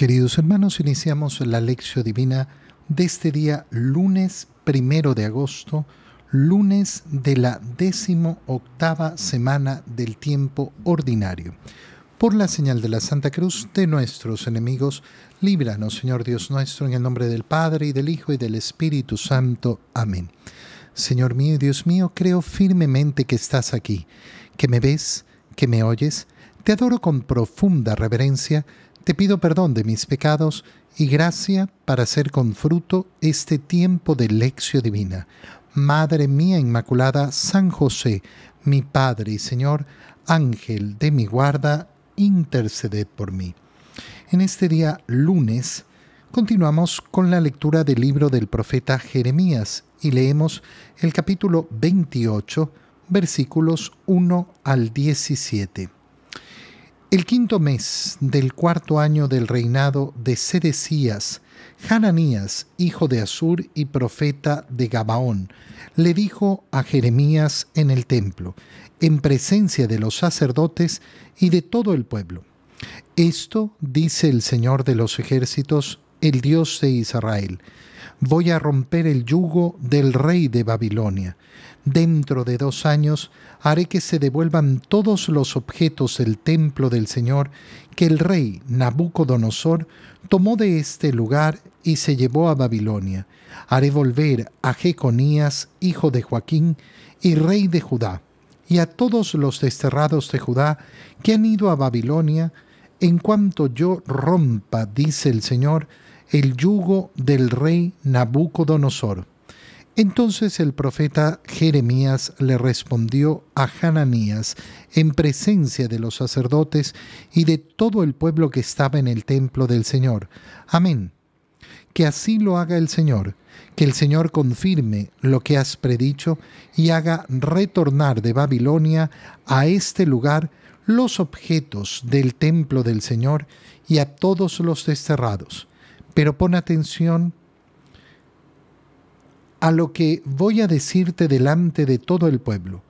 Queridos hermanos, iniciamos la lección divina de este día lunes primero de agosto, lunes de la décimo octava semana del tiempo ordinario. Por la señal de la Santa Cruz de nuestros enemigos, líbranos, Señor Dios nuestro, en el nombre del Padre y del Hijo y del Espíritu Santo. Amén. Señor mío y Dios mío, creo firmemente que estás aquí, que me ves, que me oyes. Te adoro con profunda reverencia te pido perdón de mis pecados y gracia para hacer con fruto este tiempo de lección divina. Madre mía Inmaculada, San José, mi Padre y Señor, Ángel de mi guarda, interceded por mí. En este día lunes continuamos con la lectura del libro del profeta Jeremías y leemos el capítulo 28, versículos 1 al 17. El quinto mes del cuarto año del reinado de Sedecías, Hananías, hijo de Asur y profeta de Gabaón, le dijo a Jeremías en el templo, en presencia de los sacerdotes y de todo el pueblo. Esto dice el Señor de los ejércitos, el Dios de Israel. Voy a romper el yugo del rey de Babilonia Dentro de dos años haré que se devuelvan todos los objetos del templo del Señor que el rey Nabucodonosor tomó de este lugar y se llevó a Babilonia. Haré volver a Jeconías, hijo de Joaquín, y rey de Judá, y a todos los desterrados de Judá que han ido a Babilonia, en cuanto yo rompa, dice el Señor, el yugo del rey Nabucodonosor. Entonces el profeta Jeremías le respondió a Hananías en presencia de los sacerdotes y de todo el pueblo que estaba en el templo del Señor. Amén. Que así lo haga el Señor, que el Señor confirme lo que has predicho y haga retornar de Babilonia a este lugar los objetos del templo del Señor y a todos los desterrados. Pero pon atención a lo que voy a decirte delante de todo el pueblo.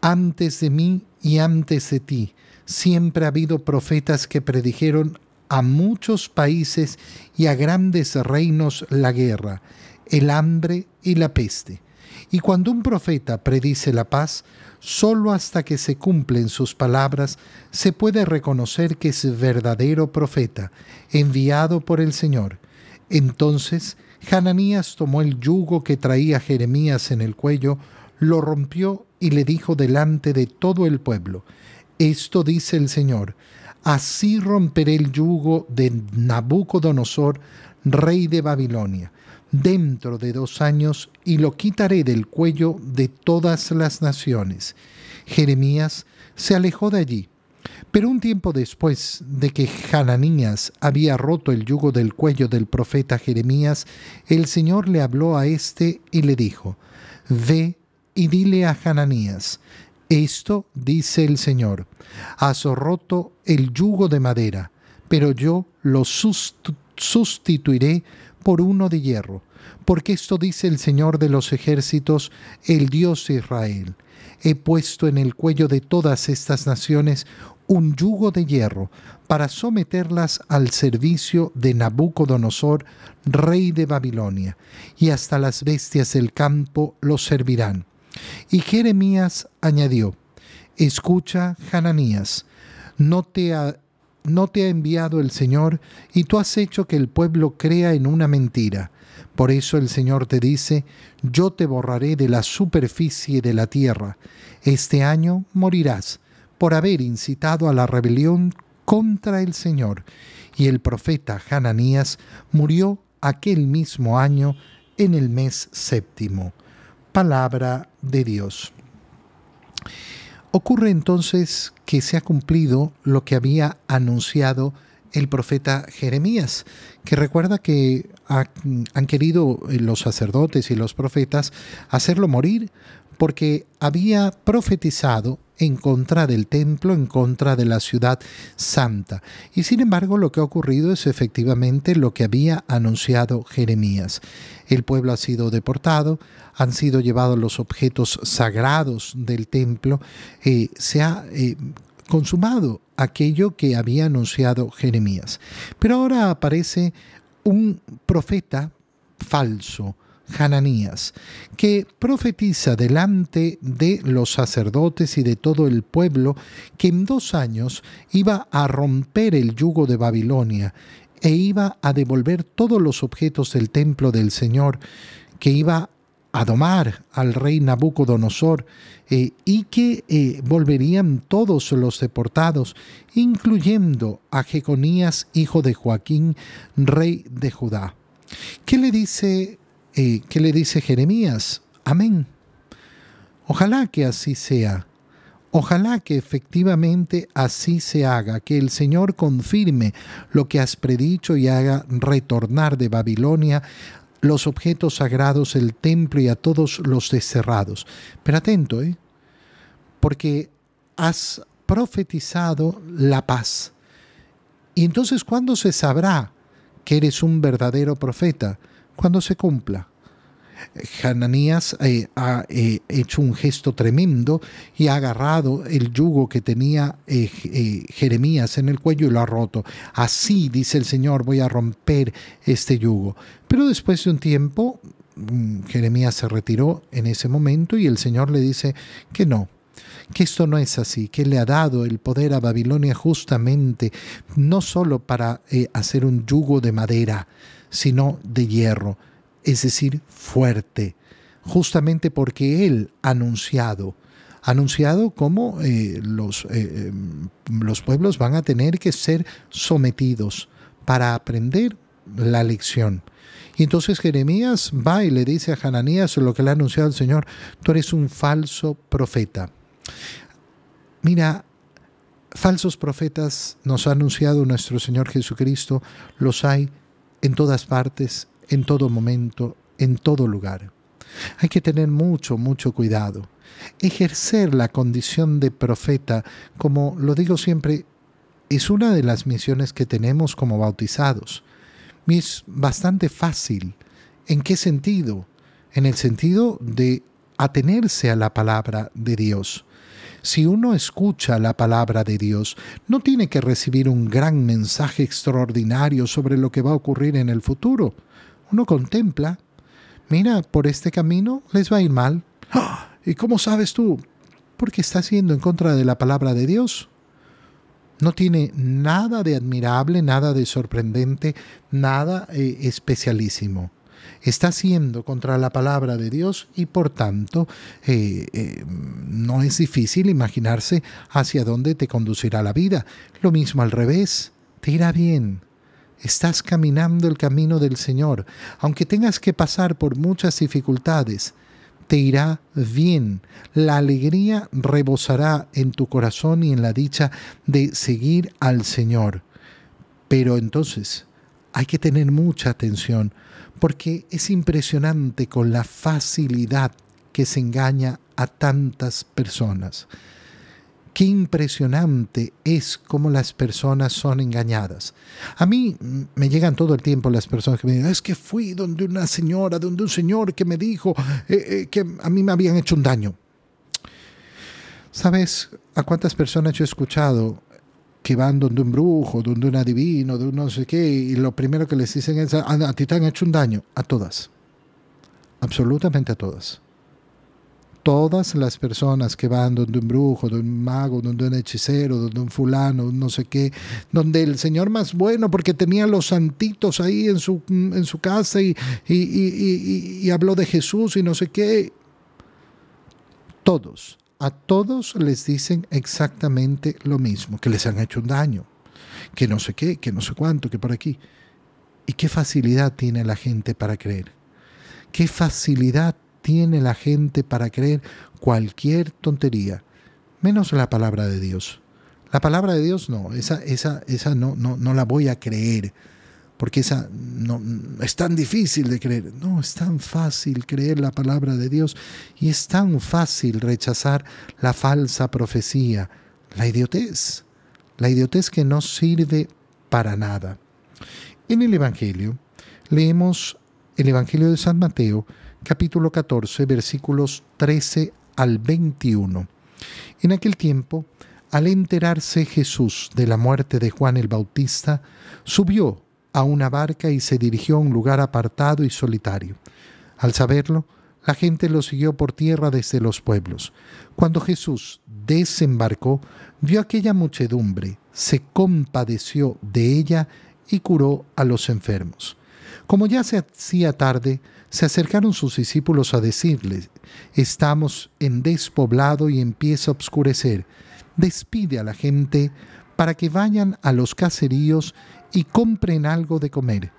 Antes de mí y antes de ti, siempre ha habido profetas que predijeron a muchos países y a grandes reinos la guerra, el hambre y la peste. Y cuando un profeta predice la paz, sólo hasta que se cumplen sus palabras se puede reconocer que es verdadero profeta, enviado por el Señor. Entonces Hananías tomó el yugo que traía Jeremías en el cuello, lo rompió y le dijo delante de todo el pueblo, Esto dice el Señor, así romperé el yugo de Nabucodonosor, rey de Babilonia, dentro de dos años, y lo quitaré del cuello de todas las naciones. Jeremías se alejó de allí pero un tiempo después de que Hananías había roto el yugo del cuello del profeta Jeremías, el Señor le habló a éste y le dijo, Ve y dile a Hananías, esto dice el Señor, has roto el yugo de madera, pero yo lo sustituiré por uno de hierro, porque esto dice el Señor de los ejércitos, el Dios de Israel. He puesto en el cuello de todas estas naciones un yugo de hierro para someterlas al servicio de Nabucodonosor, rey de Babilonia, y hasta las bestias del campo los servirán. Y Jeremías añadió, Escucha, Hananías, no te no te ha enviado el Señor, y tú has hecho que el pueblo crea en una mentira. Por eso el Señor te dice, yo te borraré de la superficie de la tierra. Este año morirás por haber incitado a la rebelión contra el Señor. Y el profeta Hananías murió aquel mismo año en el mes séptimo. Palabra de Dios. Ocurre entonces que se ha cumplido lo que había anunciado el profeta Jeremías, que recuerda que han querido los sacerdotes y los profetas hacerlo morir porque había profetizado en contra del templo, en contra de la ciudad santa. Y sin embargo lo que ha ocurrido es efectivamente lo que había anunciado Jeremías. El pueblo ha sido deportado, han sido llevados los objetos sagrados del templo, eh, se ha eh, consumado aquello que había anunciado Jeremías. Pero ahora aparece un profeta falso, Hananías, que profetiza delante de los sacerdotes y de todo el pueblo que en dos años iba a romper el yugo de Babilonia e iba a devolver todos los objetos del templo del Señor, que iba a domar al rey Nabucodonosor eh, y que eh, volverían todos los deportados, incluyendo a Jeconías, hijo de Joaquín, rey de Judá. ¿Qué le dice, eh, qué le dice Jeremías? Amén. Ojalá que así sea. Ojalá que efectivamente así se haga, que el Señor confirme lo que has predicho y haga retornar de Babilonia los objetos sagrados, el templo y a todos los desterrados. Pero atento, ¿eh? porque has profetizado la paz. Y entonces, ¿cuándo se sabrá que eres un verdadero profeta? Cuando se cumpla. Hananías eh, ha eh, hecho un gesto tremendo y ha agarrado el yugo que tenía eh, Jeremías en el cuello y lo ha roto. Así dice el Señor, voy a romper este yugo. Pero después de un tiempo, mm, Jeremías se retiró en ese momento y el Señor le dice que no, que esto no es así, que le ha dado el poder a Babilonia justamente no solo para hacer un yugo de madera, sino de hierro es decir, fuerte, justamente porque Él ha anunciado, anunciado cómo eh, los, eh, em, los pueblos van a tener que ser sometidos para aprender la lección. Y entonces Jeremías va y le dice a Hananías lo que le ha anunciado el Señor, tú eres un falso profeta. Mira, falsos profetas nos ha anunciado nuestro Señor Jesucristo, los hay en todas partes, en todo momento, en todo lugar. Hay que tener mucho, mucho cuidado. Ejercer la condición de profeta, como lo digo siempre, es una de las misiones que tenemos como bautizados. es bastante fácil. ¿En qué sentido? En el sentido de atenerse a la palabra de Dios. Si uno escucha la palabra de Dios, no tiene que recibir un gran mensaje extraordinario sobre lo que va a ocurrir en el futuro uno contempla, mira, por este camino les va a ir mal. ¡Ah! ¿Y cómo sabes tú? Porque estás yendo en contra de la palabra de Dios. No tiene nada de admirable, nada de sorprendente, nada eh, especialísimo. Está haciendo contra la palabra de Dios y por tanto eh, eh, no es difícil imaginarse hacia dónde te conducirá la vida. Lo mismo al revés, te irá bien, Estás caminando el camino del Señor. Aunque tengas que pasar por muchas dificultades, te irá bien. La alegría rebosará en tu corazón y en la dicha de seguir al Señor. Pero entonces hay que tener mucha atención porque es impresionante con la facilidad que se engaña a tantas personas. Qué impresionante es cómo las personas son engañadas. A mí me llegan todo el tiempo las personas que me dicen, es que fui donde una señora, donde un señor que me dijo eh, eh, que a mí me habían hecho un daño. ¿Sabes a cuántas personas yo he escuchado que van donde un brujo, donde un adivino, de un no sé qué, y lo primero que les dicen es, a, a ti te han hecho un daño? A todas. Absolutamente a todas todas las personas que van donde un brujo, donde un mago, donde un hechicero, donde un fulano, no sé qué, donde el Señor más bueno, porque tenía los santitos ahí en su, en su casa y, y, habló de Jesús y no sé qué. Todos, a todos les dicen exactamente lo mismo, que les han hecho un daño, que no sé qué, que no sé cuánto, que por aquí. ¿Y qué facilidad tiene la gente para creer? ¿Qué facilidad tiene la gente para creer cualquier tontería, menos la palabra de Dios. La palabra de Dios no, esa, esa, esa no, no, no la voy a creer, porque esa no, es tan difícil de creer. No, es tan fácil creer la palabra de Dios y es tan fácil rechazar la falsa profecía, la idiotez, la idiotez que no sirve para nada. En el Evangelio leemos el Evangelio de San Mateo, capítulo 14, versículos 13 al 21. En aquel tiempo al enterarse Jesús de la muerte de Juan el Bautista, subió a una barca y se dirigió a un lugar apartado y solitario. Al saberlo, la gente lo siguió por tierra desde los pueblos. Cuando Jesús desembarcó, vio aquella muchedumbre, se compadeció de ella y curó a los enfermos. Como ya se hacía tarde, se acercaron sus discípulos a decirle, estamos en despoblado y empieza a oscurecer. Despide a la gente para que vayan a los caseríos y compren algo de comer.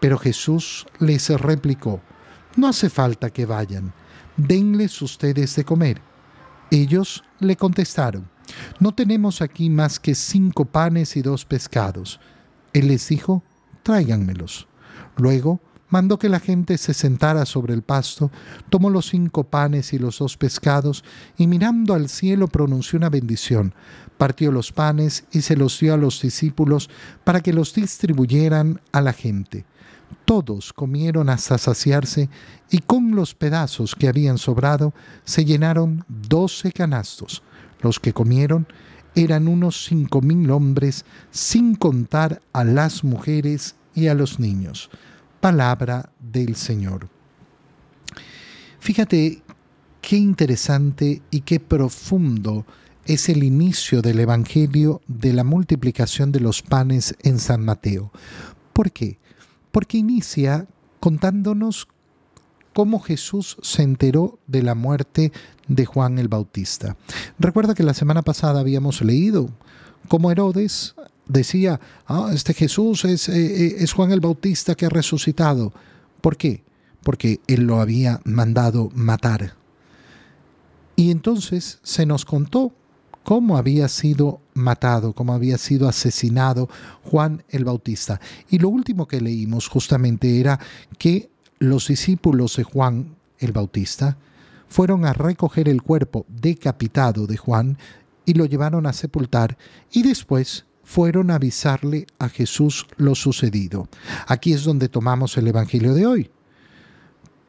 Pero Jesús les replicó, no hace falta que vayan, denles ustedes de comer. Ellos le contestaron, no tenemos aquí más que cinco panes y dos pescados. Él les dijo, tráiganmelos. Luego mandó que la gente se sentara sobre el pasto, tomó los cinco panes y los dos pescados, y mirando al cielo pronunció una bendición, partió los panes y se los dio a los discípulos para que los distribuyeran a la gente. Todos comieron hasta saciarse y con los pedazos que habían sobrado se llenaron doce canastos. Los que comieron eran unos cinco mil hombres, sin contar a las mujeres y a los niños palabra del Señor. Fíjate qué interesante y qué profundo es el inicio del Evangelio de la multiplicación de los panes en San Mateo. ¿Por qué? Porque inicia contándonos cómo Jesús se enteró de la muerte de Juan el Bautista. Recuerda que la semana pasada habíamos leído cómo Herodes decía, ah, este Jesús es, eh, eh, es Juan el Bautista que ha resucitado. ¿Por qué? Porque él lo había mandado matar. Y entonces se nos contó cómo había sido matado, cómo había sido asesinado Juan el Bautista. Y lo último que leímos justamente era que los discípulos de Juan el Bautista fueron a recoger el cuerpo decapitado de Juan y lo llevaron a sepultar y después fueron a avisarle a Jesús lo sucedido. Aquí es donde tomamos el Evangelio de hoy,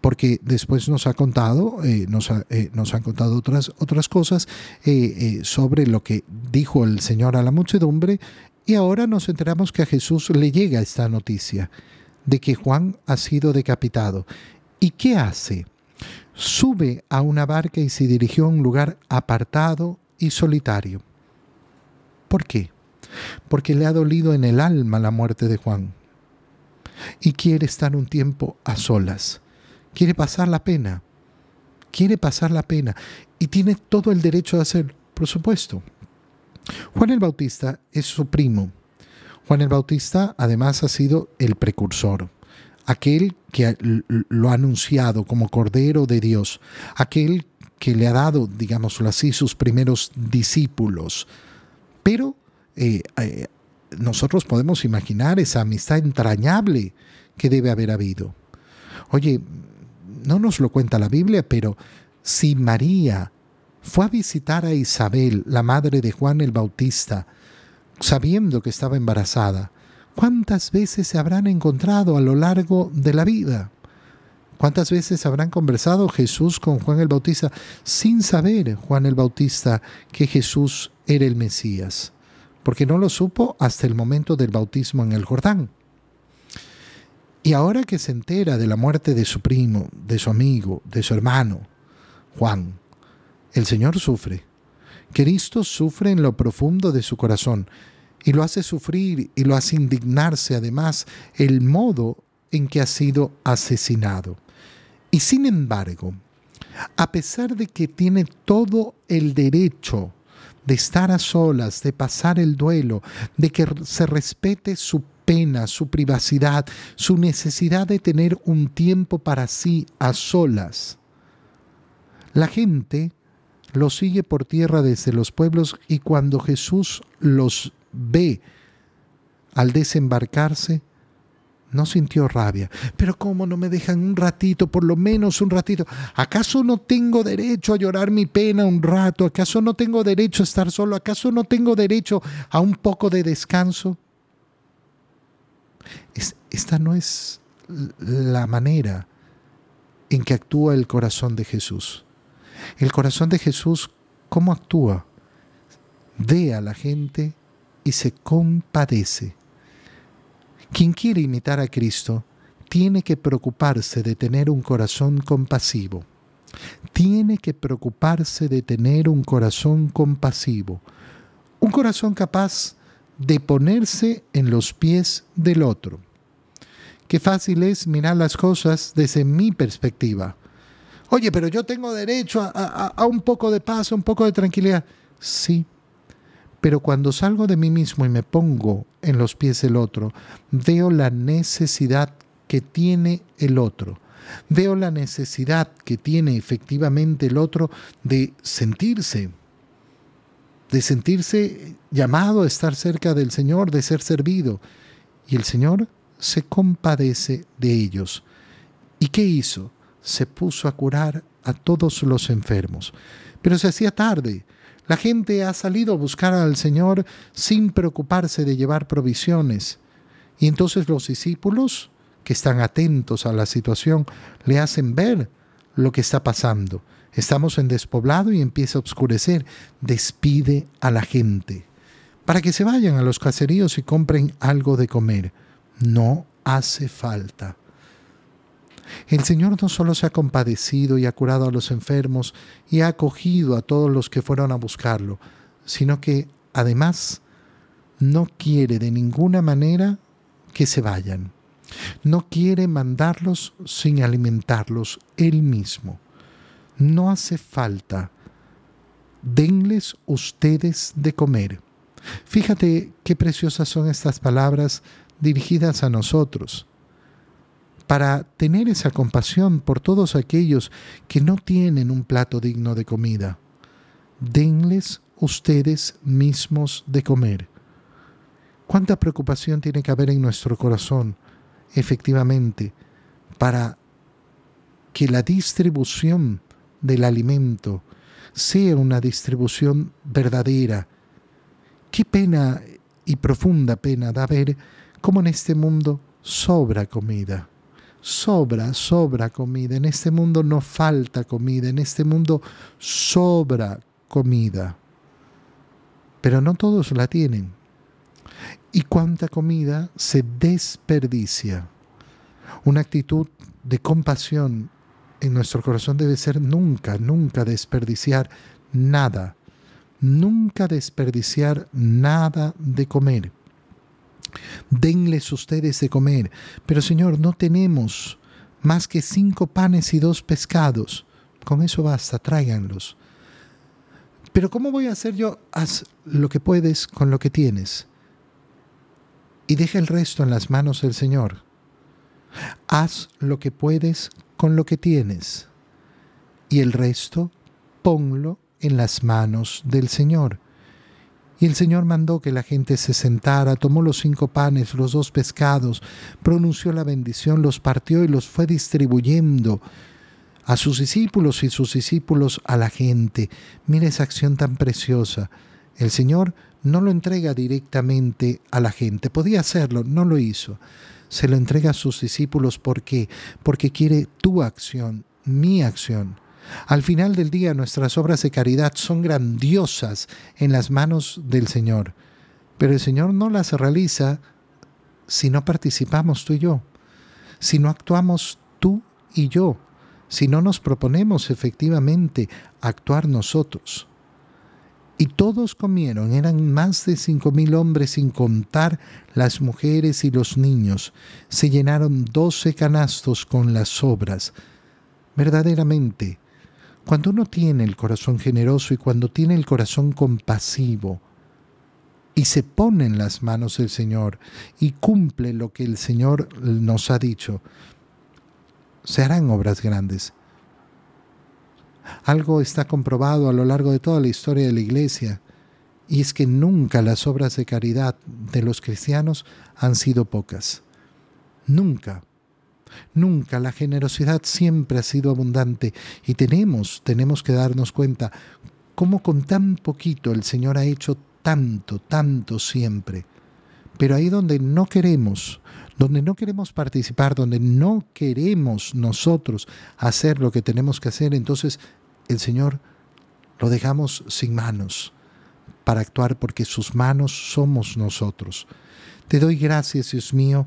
porque después nos ha contado, eh, nos, eh, nos, han contado otras, otras cosas eh, sobre lo que dijo el Señor a la muchedumbre, y ahora nos enteramos que a Jesús le llega esta noticia de que Juan ha sido decapitado. ¿Y qué hace? Sube a una barca y se dirigió a un lugar apartado y solitario. ¿Por qué? Porque le ha dolido en el alma la muerte de Juan. Y quiere estar un tiempo a solas. Quiere pasar la pena. Quiere pasar la pena. Y tiene todo el derecho de hacerlo, por supuesto. Juan el Bautista es su primo. Juan el Bautista además ha sido el precursor, aquel que lo ha anunciado como Cordero de Dios, aquel que le ha dado, digámoslo así, sus primeros discípulos. Pero eh, eh, nosotros podemos imaginar esa amistad entrañable que debe haber habido. Oye, no nos lo cuenta la Biblia, pero si María fue a visitar a Isabel, la madre de Juan el Bautista, sabiendo que estaba embarazada, ¿cuántas veces se habrán encontrado a lo largo de la vida? ¿Cuántas veces habrán conversado Jesús con Juan el Bautista sin saber Juan el Bautista que Jesús era el Mesías? Porque no lo supo hasta el momento del bautismo en el Jordán. Y ahora que se entera de la muerte de su primo, de su amigo, de su hermano, Juan, el Señor sufre. Cristo sufre en lo profundo de su corazón y lo hace sufrir y lo hace indignarse además el modo en que ha sido asesinado. Y sin embargo, a pesar de que tiene todo el derecho de estar a solas, de pasar el duelo, de que se respete su pena, su privacidad, su necesidad de tener un tiempo para sí a solas. La gente lo sigue por tierra desde los pueblos y cuando Jesús los ve al desembarcarse, no sintió rabia. Pero ¿cómo no me dejan un ratito, por lo menos un ratito? ¿Acaso no tengo derecho a llorar mi pena un rato? ¿Acaso no tengo derecho a estar solo? ¿Acaso no tengo derecho a un poco de descanso? esta no es la manera en que actúa el corazón de Jesús. El corazón de Jesús, ¿cómo actúa? ve a la gente y se compadece. Quien quiere imitar a Cristo tiene que preocuparse de tener un corazón compasivo. Tiene que preocuparse de tener un corazón compasivo. Un corazón capaz de ponerse en los pies del otro. Qué fácil es mirar las cosas desde mi perspectiva. Oye, pero yo tengo derecho a, un poco de paz, a un poco de tranquilidad. Sí, pero cuando salgo de mí mismo y me pongo en los pies del otro, veo la necesidad que tiene el otro. Veo la necesidad que tiene efectivamente el otro de sentirse, de sentirse llamado a estar cerca del Señor, de ser servido. Y el Señor se compadece de ellos. ¿Y qué hizo? Se puso a curar a todos los enfermos. Pero se hacía tarde. La gente ha salido a buscar al Señor sin preocuparse de llevar provisiones. Y entonces los discípulos, que están atentos a la situación, le hacen ver lo que está pasando. Estamos en despoblado y empieza a oscurecer. Despide a la gente para que se vayan a los caseríos y compren algo de comer. No hace falta. El Señor no solo se ha compadecido y ha curado a los enfermos y ha acogido a todos los que fueron a buscarlo, sino que además no quiere de ninguna manera que se vayan. No quiere mandarlos sin alimentarlos él mismo. No hace falta. Denles ustedes de comer. Fíjate qué preciosas son estas palabras dirigidas a nosotros para tener esa compasión por todos aquellos que no tienen un plato digno de comida. Denles ustedes mismos de comer. ¿Cuánta preocupación tiene que haber en nuestro corazón, efectivamente, para que la distribución del alimento sea una distribución verdadera? Qué pena y profunda pena da ver cómo en este mundo sobra comida sobra, sobra comida. En este mundo no falta comida, en este mundo sobra comida. Pero no todos la tienen. ¿Y cuánta comida se desperdicia? Una actitud de compasión en nuestro corazón debe ser nunca, nunca desperdiciar nada. Nunca desperdiciar nada de comer denles ustedes de comer. Pero Señor, no tenemos más que cinco panes y dos pescados. Con eso basta, tráiganlos. Pero ¿cómo voy a hacer yo? Haz lo que puedes con lo que tienes. Y deja el resto en las manos del Señor. Haz lo que puedes con lo que tienes. Y el resto ponlo en las manos del Señor. Y el Señor mandó que la gente se sentara, tomó los cinco panes, los dos pescados, pronunció la bendición, los partió y los fue distribuyendo a sus discípulos y sus discípulos a la gente. Mira esa acción tan preciosa. El Señor no lo entrega directamente a la gente. Podía hacerlo, no lo hizo. Se lo entrega a sus discípulos. ¿Por qué? Porque quiere tu acción, mi acción. Al final del día nuestras obras de caridad son grandiosas en las manos del Señor, pero el Señor no las realiza si no participamos tú y yo, si no actuamos tú y yo, si no nos proponemos efectivamente actuar nosotros. Y todos comieron, eran más de cinco mil hombres sin contar las mujeres y los niños. Se llenaron doce canastos con las sobras. Verdaderamente, cuando uno tiene el corazón generoso y cuando tiene el corazón compasivo y se pone en las manos del Señor y cumple lo que el Señor nos ha dicho, se harán obras grandes. Algo está comprobado a lo largo de toda la historia de la Iglesia y es que nunca las obras de caridad de los cristianos han sido pocas. Nunca. Nunca la generosidad siempre ha sido abundante y tenemos, tenemos que darnos cuenta cómo con tan poquito el Señor ha hecho tanto, tanto siempre. Pero ahí donde no queremos, donde no queremos participar, donde no queremos nosotros hacer lo que tenemos que hacer, entonces el Señor lo dejamos sin manos. para actuar porque sus manos somos nosotros. Te doy gracias, Dios mío,